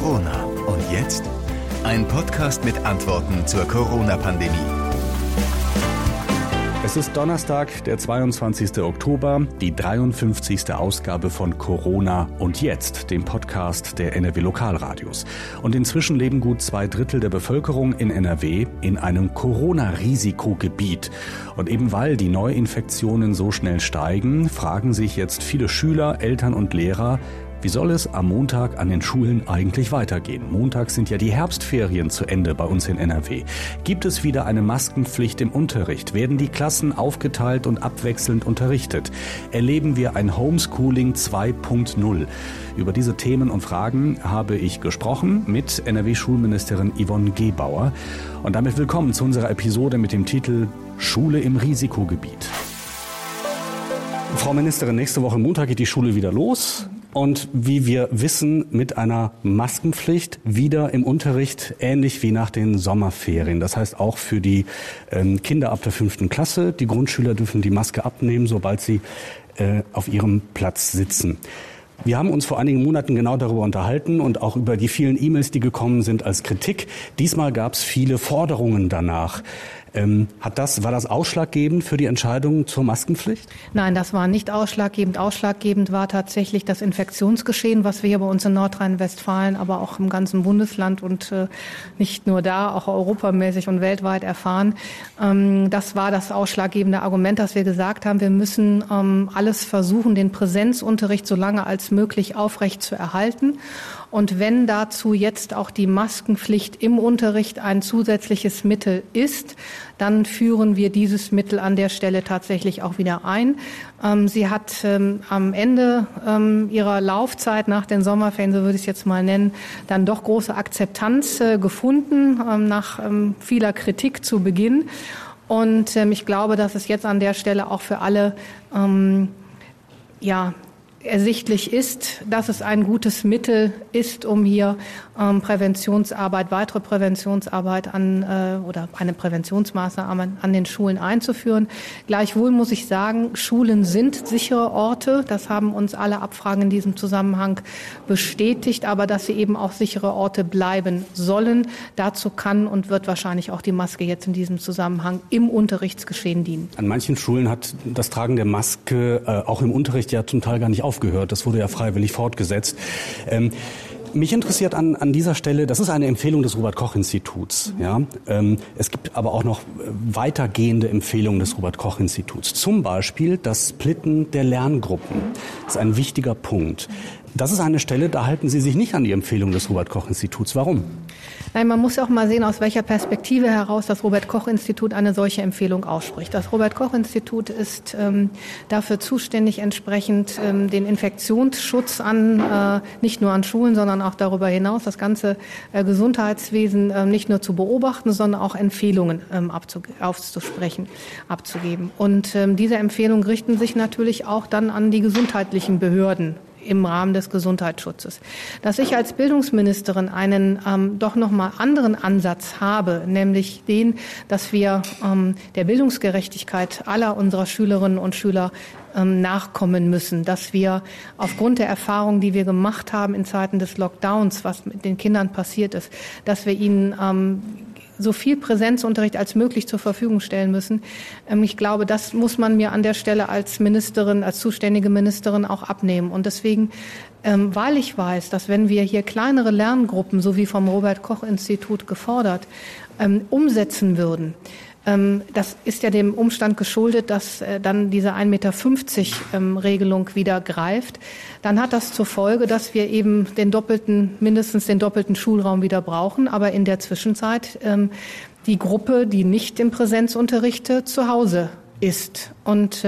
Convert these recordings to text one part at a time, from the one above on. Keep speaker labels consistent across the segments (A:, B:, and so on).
A: Corona. Und jetzt? Ein Podcast mit Antworten zur Corona-Pandemie.
B: Es ist Donnerstag, der 22. Oktober, die 53. Ausgabe von Corona und jetzt, dem Podcast der NRW Lokalradios. Und inzwischen leben gut zwei Drittel der Bevölkerung in NRW in einem Corona-Risikogebiet. Und eben weil die Neuinfektionen so schnell steigen, fragen sich jetzt viele Schüler, Eltern und Lehrer, wie soll es am Montag an den Schulen eigentlich weitergehen? Montag sind ja die Herbstferien zu Ende bei uns in NRW. Gibt es wieder eine Maskenpflicht im Unterricht? Werden die Klassen aufgeteilt und abwechselnd unterrichtet? Erleben wir ein Homeschooling 2.0? Über diese Themen und Fragen habe ich gesprochen mit NRW-Schulministerin Yvonne Gebauer. Und damit willkommen zu unserer Episode mit dem Titel Schule im Risikogebiet. Frau Ministerin, nächste Woche Montag geht die Schule wieder los und wie wir wissen, mit einer Maskenpflicht wieder im Unterricht, ähnlich wie nach den Sommerferien. Das heißt auch für die ähm, Kinder ab der fünften Klasse. Die Grundschüler dürfen die Maske abnehmen, sobald sie äh, auf ihrem Platz sitzen. Wir haben uns vor einigen Monaten genau darüber unterhalten und auch über die vielen E-Mails, die gekommen sind als Kritik. Diesmal gab es viele Forderungen danach. Ähm, hat das, war das ausschlaggebend für die Entscheidung zur Maskenpflicht?
C: Nein, das war nicht ausschlaggebend. Ausschlaggebend war tatsächlich das Infektionsgeschehen, was wir hier bei uns in Nordrhein-Westfalen, aber auch im ganzen Bundesland und äh, nicht nur da, auch europamäßig und weltweit erfahren. Ähm, das war das ausschlaggebende Argument, dass wir gesagt haben, wir müssen ähm, alles versuchen, den Präsenzunterricht so lange als möglich aufrecht zu erhalten. Und wenn dazu jetzt auch die Maskenpflicht im Unterricht ein zusätzliches Mittel ist, dann führen wir dieses Mittel an der Stelle tatsächlich auch wieder ein. Ähm, sie hat ähm, am Ende ähm, ihrer Laufzeit nach den Sommerferien, so würde ich es jetzt mal nennen, dann doch große Akzeptanz äh, gefunden ähm, nach ähm, vieler Kritik zu Beginn. Und ich glaube, dass es jetzt an der Stelle auch für alle ja, ersichtlich ist, dass es ein gutes Mittel ist, um hier ähm, Präventionsarbeit, weitere Präventionsarbeit an äh, oder eine Präventionsmaßnahme an den Schulen einzuführen. Gleichwohl muss ich sagen, Schulen sind sichere Orte. Das haben uns alle Abfragen in diesem Zusammenhang bestätigt, aber dass sie eben auch sichere Orte bleiben sollen. Dazu kann und wird wahrscheinlich auch die Maske jetzt in diesem Zusammenhang im Unterrichtsgeschehen dienen.
B: An manchen Schulen hat das Tragen der Maske äh, auch im Unterricht ja zum Teil gar nicht aufgehört. Das wurde ja freiwillig fortgesetzt. Ähm, mich interessiert an, an dieser Stelle, das ist eine Empfehlung des Robert-Koch-Instituts. Ja? Ähm, es gibt aber auch noch weitergehende Empfehlungen des Robert-Koch-Instituts. Zum Beispiel das Splitten der Lerngruppen. Das ist ein wichtiger Punkt. Das ist eine Stelle, da halten Sie sich nicht an die Empfehlung des Robert-Koch-Instituts. Warum?
C: Nein, man muss auch mal sehen, aus welcher Perspektive heraus das Robert-Koch-Institut eine solche Empfehlung ausspricht. Das Robert-Koch-Institut ist ähm, dafür zuständig, entsprechend ähm, den Infektionsschutz an, äh, nicht nur an Schulen, sondern auch darüber hinaus, das ganze äh, Gesundheitswesen äh, nicht nur zu beobachten, sondern auch Empfehlungen ähm, aufzusprechen, abzugeben. Und ähm, diese Empfehlungen richten sich natürlich auch dann an die gesundheitlichen Behörden im Rahmen des Gesundheitsschutzes. Dass ich als Bildungsministerin einen ähm, doch noch mal anderen Ansatz habe, nämlich den, dass wir ähm, der Bildungsgerechtigkeit aller unserer Schülerinnen und Schüler ähm, nachkommen müssen, dass wir aufgrund der Erfahrungen, die wir gemacht haben in Zeiten des Lockdowns, was mit den Kindern passiert ist, dass wir ihnen ähm, so viel Präsenzunterricht als möglich zur Verfügung stellen müssen. Ähm, ich glaube, das muss man mir an der Stelle als Ministerin, als zuständige Ministerin auch abnehmen. Und deswegen, ähm, weil ich weiß, dass wenn wir hier kleinere Lerngruppen, so wie vom Robert Koch Institut gefordert, ähm, umsetzen würden, das ist ja dem Umstand geschuldet, dass äh, dann diese 1,50 Meter ähm, Regelung wieder greift. Dann hat das zur Folge, dass wir eben den doppelten, mindestens den doppelten Schulraum wieder brauchen, aber in der Zwischenzeit ähm, die Gruppe, die nicht im Präsenzunterricht zu Hause ist. Und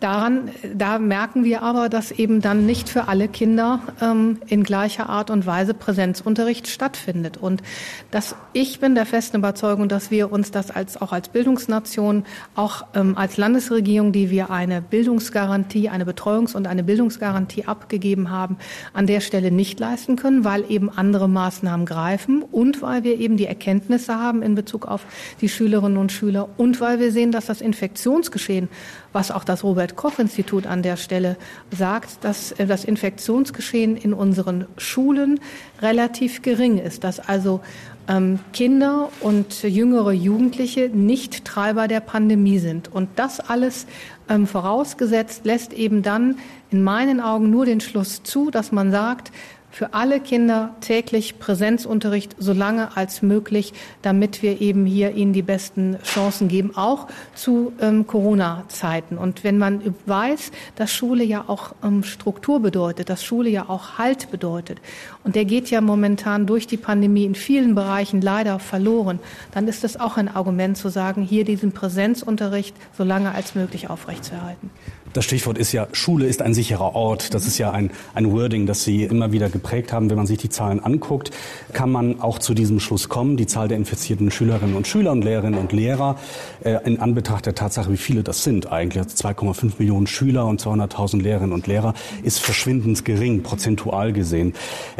C: Daran, da merken wir aber, dass eben dann nicht für alle Kinder ähm, in gleicher Art und Weise Präsenzunterricht stattfindet. Und dass ich bin der festen Überzeugung, dass wir uns das als, auch als Bildungsnation, auch ähm, als Landesregierung, die wir eine Bildungsgarantie, eine Betreuungs- und eine Bildungsgarantie abgegeben haben, an der Stelle nicht leisten können, weil eben andere Maßnahmen greifen und weil wir eben die Erkenntnisse haben in Bezug auf die Schülerinnen und Schüler und weil wir sehen, dass das Infektionsgeschehen was auch das Robert Koch Institut an der Stelle sagt, dass äh, das Infektionsgeschehen in unseren Schulen relativ gering ist, dass also ähm, Kinder und jüngere Jugendliche nicht Treiber der Pandemie sind. Und das alles ähm, vorausgesetzt lässt eben dann in meinen Augen nur den Schluss zu, dass man sagt, für alle Kinder täglich Präsenzunterricht so lange als möglich, damit wir eben hier ihnen die besten Chancen geben, auch zu ähm, Corona-Zeiten. Und wenn man weiß, dass Schule ja auch ähm, Struktur bedeutet, dass Schule ja auch Halt bedeutet, und der geht ja momentan durch die Pandemie in vielen Bereichen leider verloren, dann ist das auch ein Argument zu sagen, hier diesen Präsenzunterricht so lange als möglich aufrechtzuerhalten.
B: Das Stichwort ist ja, Schule ist ein sicherer Ort. Das ist ja ein, ein Wording, das Sie immer wieder geprägt haben. Wenn man sich die Zahlen anguckt, kann man auch zu diesem Schluss kommen. Die Zahl der infizierten Schülerinnen und Schüler und Lehrerinnen und Lehrer äh, in Anbetracht der Tatsache, wie viele das sind, eigentlich 2,5 Millionen Schüler und 200.000 Lehrerinnen und Lehrer, ist verschwindend gering, prozentual gesehen.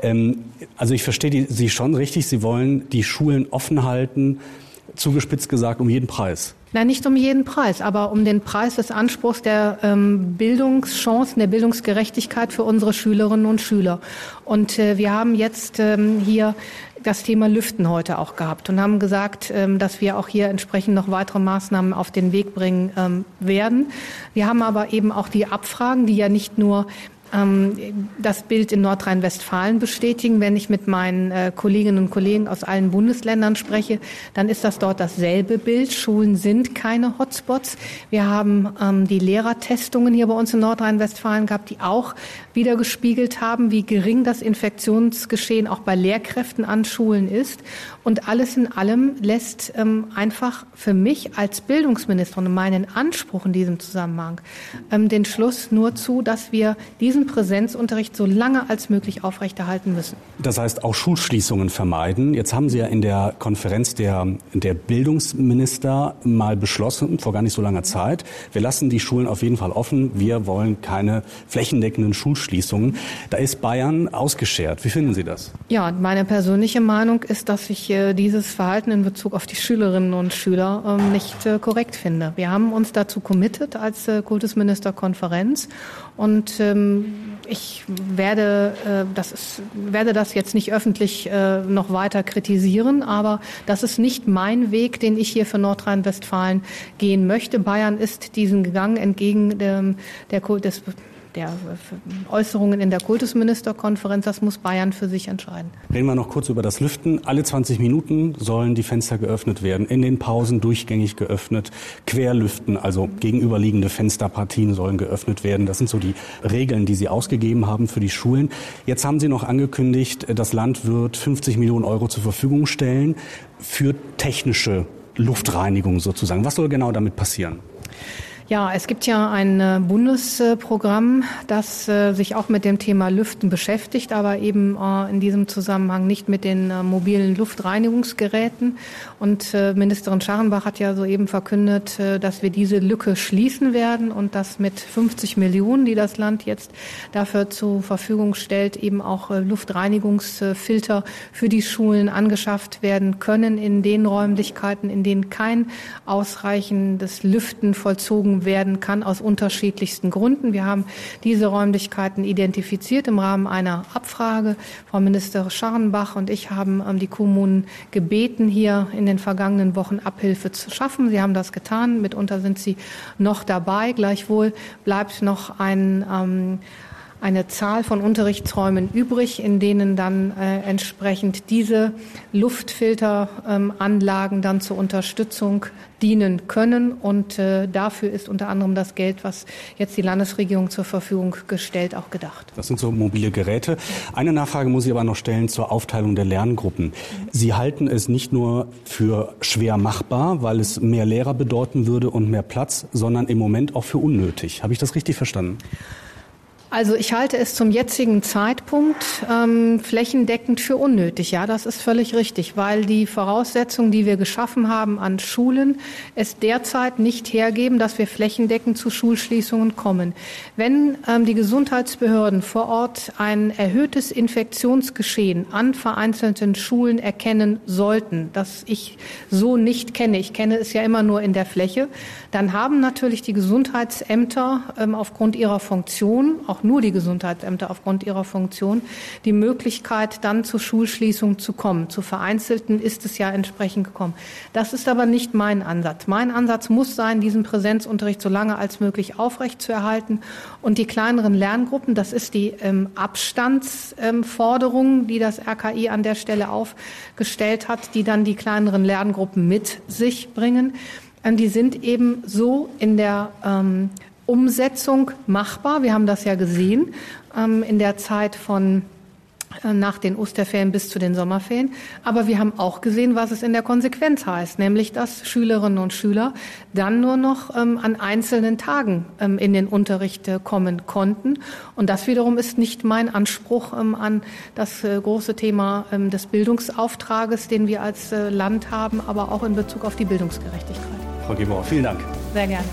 B: Ähm, also ich verstehe die, Sie schon richtig. Sie wollen die Schulen offen halten, zugespitzt gesagt, um jeden Preis.
C: Nein, nicht um jeden Preis, aber um den Preis des Anspruchs der ähm, Bildungschancen, der Bildungsgerechtigkeit für unsere Schülerinnen und Schüler. Und äh, wir haben jetzt ähm, hier das Thema Lüften heute auch gehabt und haben gesagt, ähm, dass wir auch hier entsprechend noch weitere Maßnahmen auf den Weg bringen ähm, werden. Wir haben aber eben auch die Abfragen, die ja nicht nur das Bild in Nordrhein-Westfalen bestätigen. Wenn ich mit meinen äh, Kolleginnen und Kollegen aus allen Bundesländern spreche, dann ist das dort dasselbe Bild. Schulen sind keine Hotspots. Wir haben ähm, die Lehrertestungen hier bei uns in Nordrhein-Westfalen gehabt, die auch wieder gespiegelt haben, wie gering das Infektionsgeschehen auch bei Lehrkräften an Schulen ist. Und alles in allem lässt ähm, einfach für mich als Bildungsministerin meinen Anspruch in diesem Zusammenhang ähm, den Schluss nur zu, dass wir diesen Präsenzunterricht so lange als möglich aufrechterhalten müssen.
B: Das heißt auch Schulschließungen vermeiden. Jetzt haben Sie ja in der Konferenz der, der Bildungsminister mal beschlossen, vor gar nicht so langer Zeit, wir lassen die Schulen auf jeden Fall offen. Wir wollen keine flächendeckenden Schulschließungen. Da ist Bayern ausgeschert. Wie finden Sie das?
C: Ja, meine persönliche Meinung ist, dass ich äh, dieses Verhalten in Bezug auf die Schülerinnen und Schüler ähm, nicht äh, korrekt finde. Wir haben uns dazu committed als äh, Kultusministerkonferenz und ähm, ich werde, das ist, werde das jetzt nicht öffentlich noch weiter kritisieren, aber das ist nicht mein Weg, den ich hier für Nordrhein-Westfalen gehen möchte. Bayern ist diesen Gang entgegen der, der, des der Äußerungen in der Kultusministerkonferenz. Das muss Bayern für sich entscheiden.
B: Reden wir noch kurz über das Lüften. Alle 20 Minuten sollen die Fenster geöffnet werden, in den Pausen durchgängig geöffnet, querlüften, also gegenüberliegende Fensterpartien sollen geöffnet werden. Das sind so die Regeln, die Sie ausgegeben haben für die Schulen. Jetzt haben Sie noch angekündigt, das Land wird 50 Millionen Euro zur Verfügung stellen für technische Luftreinigung sozusagen. Was soll genau damit passieren?
C: Ja, es gibt ja ein äh, Bundesprogramm, das äh, sich auch mit dem Thema Lüften beschäftigt, aber eben äh, in diesem Zusammenhang nicht mit den mobilen Luftreinigungsgeräten. Und Ministerin Scharrenbach hat ja soeben verkündet, dass wir diese Lücke schließen werden und dass mit 50 Millionen, die das Land jetzt dafür zur Verfügung stellt, eben auch Luftreinigungsfilter für die Schulen angeschafft werden können in den Räumlichkeiten, in denen kein ausreichendes Lüften vollzogen werden kann aus unterschiedlichsten Gründen. Wir haben diese Räumlichkeiten identifiziert im Rahmen einer Abfrage. Frau Minister Scharrenbach und ich haben ähm, die Kommunen gebeten, hier in den vergangenen Wochen Abhilfe zu schaffen. Sie haben das getan. Mitunter sind sie noch dabei. Gleichwohl bleibt noch ein ähm, eine Zahl von Unterrichtsräumen übrig, in denen dann äh, entsprechend diese Luftfilteranlagen ähm, dann zur Unterstützung dienen können. Und äh, dafür ist unter anderem das Geld, was jetzt die Landesregierung zur Verfügung gestellt, auch gedacht.
B: Das sind so mobile Geräte. Eine Nachfrage muss ich aber noch stellen zur Aufteilung der Lerngruppen. Sie halten es nicht nur für schwer machbar, weil es mehr Lehrer bedeuten würde und mehr Platz, sondern im Moment auch für unnötig. Habe ich das richtig verstanden?
C: Also ich halte es zum jetzigen Zeitpunkt ähm, flächendeckend für unnötig. Ja, das ist völlig richtig, weil die Voraussetzungen, die wir geschaffen haben an Schulen, es derzeit nicht hergeben, dass wir flächendeckend zu Schulschließungen kommen. Wenn ähm, die Gesundheitsbehörden vor Ort ein erhöhtes Infektionsgeschehen an vereinzelten Schulen erkennen sollten, das ich so nicht kenne, ich kenne es ja immer nur in der Fläche, dann haben natürlich die Gesundheitsämter ähm, aufgrund ihrer Funktion nur die Gesundheitsämter aufgrund ihrer Funktion die Möglichkeit, dann zur Schulschließung zu kommen. Zu vereinzelten ist es ja entsprechend gekommen. Das ist aber nicht mein Ansatz. Mein Ansatz muss sein, diesen Präsenzunterricht so lange als möglich aufrechtzuerhalten und die kleineren Lerngruppen, das ist die ähm, Abstandsforderung, ähm, die das RKI an der Stelle aufgestellt hat, die dann die kleineren Lerngruppen mit sich bringen. Ähm, die sind eben so in der ähm, Umsetzung machbar. Wir haben das ja gesehen ähm, in der Zeit von äh, nach den Osterferien bis zu den Sommerferien. Aber wir haben auch gesehen, was es in der Konsequenz heißt, nämlich dass Schülerinnen und Schüler dann nur noch ähm, an einzelnen Tagen ähm, in den Unterricht äh, kommen konnten. Und das wiederum ist nicht mein Anspruch ähm, an das äh, große Thema ähm, des Bildungsauftrages, den wir als äh, Land haben, aber auch in Bezug auf die Bildungsgerechtigkeit.
B: Frau Gebauer, vielen Dank.
C: Sehr gerne.